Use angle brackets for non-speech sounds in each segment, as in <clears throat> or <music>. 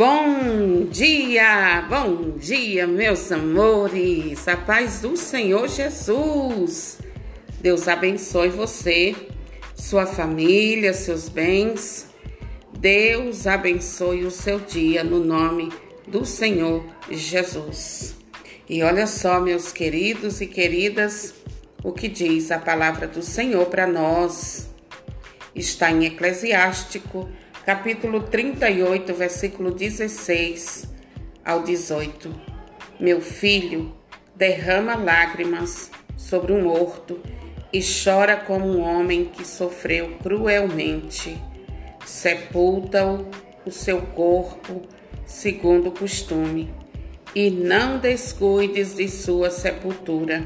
Bom dia, bom dia, meus amores, a paz do Senhor Jesus. Deus abençoe você, sua família, seus bens. Deus abençoe o seu dia no nome do Senhor Jesus. E olha só, meus queridos e queridas, o que diz a palavra do Senhor para nós. Está em Eclesiástico capítulo 38, versículo 16 ao 18. Meu filho, derrama lágrimas sobre um horto e chora como um homem que sofreu cruelmente. Sepulta-o o seu corpo segundo o costume, e não descuides de sua sepultura.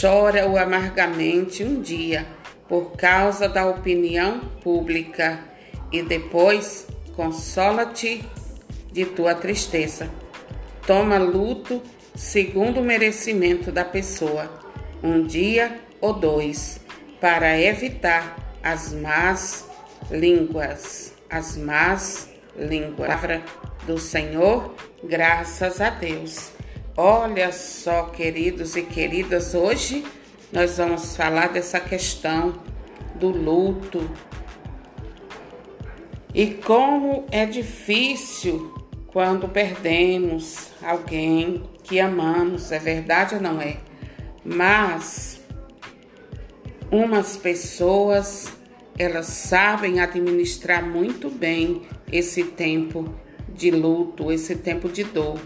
Chora-o amargamente um dia por causa da opinião pública e depois consola-te de tua tristeza. Toma luto segundo o merecimento da pessoa, um dia ou dois, para evitar as más línguas. As más línguas. Palavra do Senhor, graças a Deus. Olha só, queridos e queridas, hoje nós vamos falar dessa questão do luto, e como é difícil quando perdemos alguém que amamos, é verdade ou não é? Mas umas pessoas elas sabem administrar muito bem esse tempo de luto, esse tempo de dor.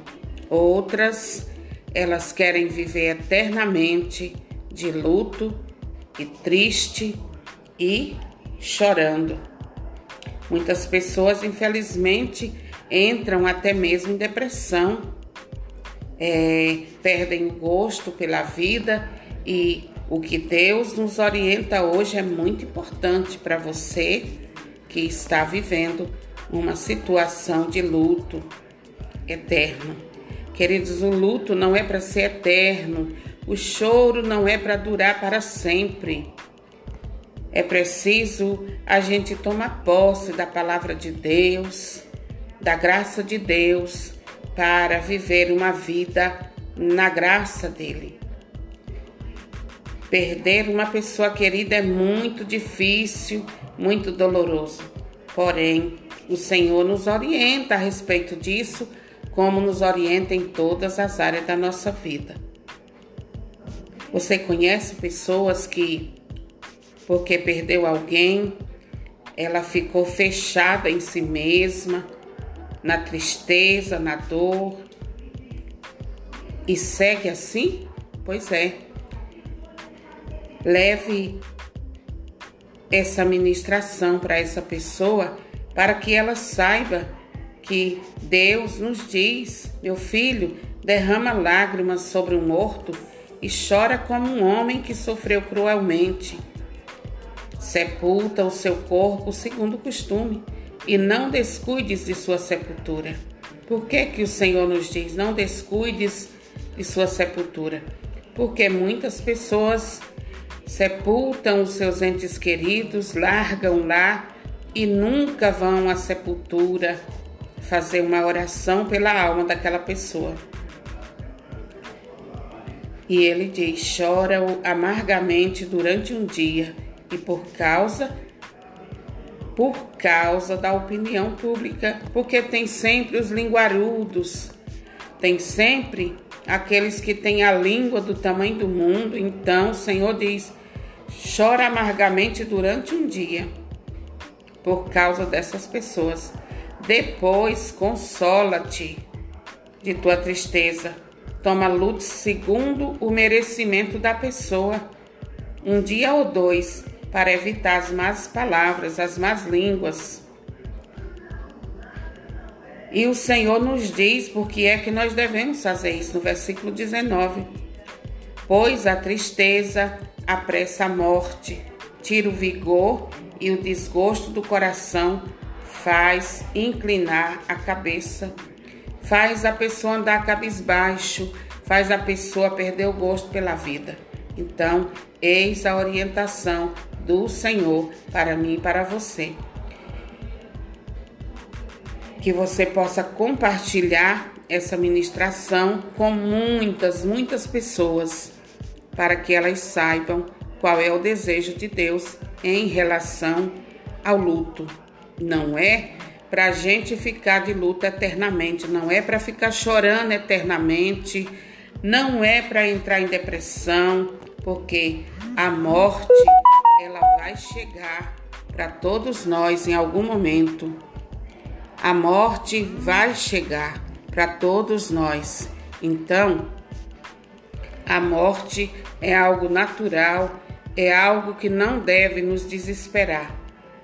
Outras elas querem viver eternamente de luto e triste e chorando. Muitas pessoas, infelizmente, entram até mesmo em depressão, é, perdem o gosto pela vida e o que Deus nos orienta hoje é muito importante para você que está vivendo uma situação de luto eterno. Queridos, o luto não é para ser eterno, o choro não é para durar para sempre. É preciso a gente tomar posse da palavra de Deus, da graça de Deus, para viver uma vida na graça dele. Perder uma pessoa querida é muito difícil, muito doloroso. Porém, o Senhor nos orienta a respeito disso, como nos orienta em todas as áreas da nossa vida. Você conhece pessoas que porque perdeu alguém, ela ficou fechada em si mesma, na tristeza, na dor. E segue assim? Pois é. Leve essa ministração para essa pessoa para que ela saiba que Deus nos diz: meu filho, derrama lágrimas sobre um morto e chora como um homem que sofreu cruelmente sepulta o seu corpo segundo o costume, e não descuides de sua sepultura. Por que, que o Senhor nos diz: não descuides de sua sepultura? Porque muitas pessoas sepultam os seus entes queridos, largam lá e nunca vão à sepultura fazer uma oração pela alma daquela pessoa. E ele diz: chora amargamente durante um dia e por causa por causa da opinião pública, porque tem sempre os linguarudos, tem sempre aqueles que têm a língua do tamanho do mundo. Então o Senhor diz: chora amargamente durante um dia por causa dessas pessoas. Depois consola-te de tua tristeza. Toma luto segundo o merecimento da pessoa. Um dia ou dois para evitar as más palavras, as más línguas. E o Senhor nos diz por que é que nós devemos fazer isso, no versículo 19. Pois a tristeza apressa a morte, tira o vigor e o desgosto do coração, faz inclinar a cabeça, faz a pessoa andar cabisbaixo, faz a pessoa perder o gosto pela vida. Então, eis a orientação do Senhor para mim e para você. que você possa compartilhar essa ministração com muitas, muitas pessoas, para que elas saibam qual é o desejo de Deus em relação ao luto. Não é para a gente ficar de luto eternamente, não é para ficar chorando eternamente, não é para entrar em depressão, porque a morte ela vai chegar para todos nós em algum momento. A morte vai chegar para todos nós. Então, a morte é algo natural, é algo que não deve nos desesperar.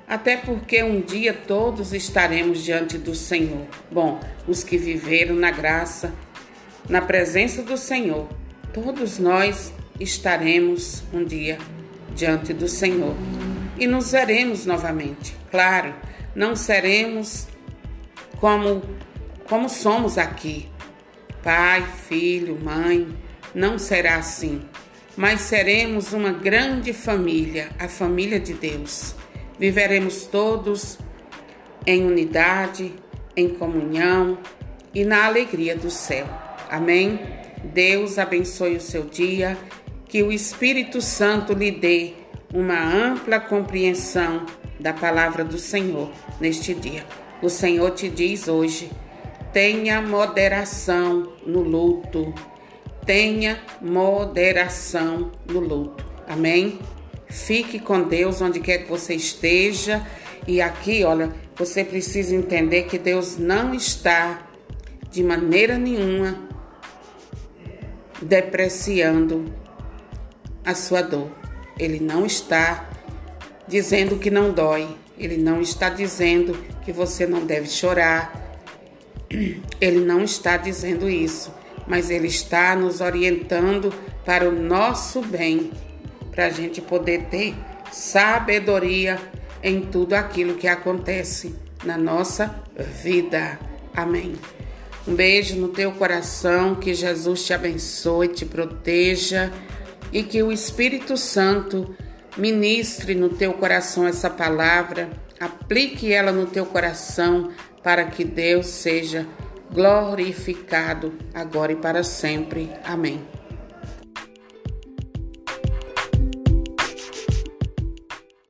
Até porque um dia todos estaremos diante do Senhor. Bom, os que viveram na graça, na presença do Senhor, todos nós estaremos um dia diante do Senhor e nos veremos novamente. Claro, não seremos como como somos aqui. Pai, filho, mãe, não será assim, mas seremos uma grande família, a família de Deus. Viveremos todos em unidade, em comunhão e na alegria do céu. Amém? Deus abençoe o seu dia, que o Espírito Santo lhe dê uma ampla compreensão da palavra do Senhor neste dia. O Senhor te diz hoje: tenha moderação no luto. Tenha moderação no luto. Amém? Fique com Deus onde quer que você esteja. E aqui, olha, você precisa entender que Deus não está de maneira nenhuma depreciando a sua dor. Ele não está dizendo que não dói, ele não está dizendo que você não deve chorar, <clears throat> ele não está dizendo isso, mas ele está nos orientando para o nosso bem, para a gente poder ter sabedoria em tudo aquilo que acontece na nossa vida. Amém. Um beijo no teu coração, que Jesus te abençoe, te proteja e que o Espírito Santo ministre no teu coração essa palavra, aplique ela no teu coração para que Deus seja glorificado agora e para sempre. Amém.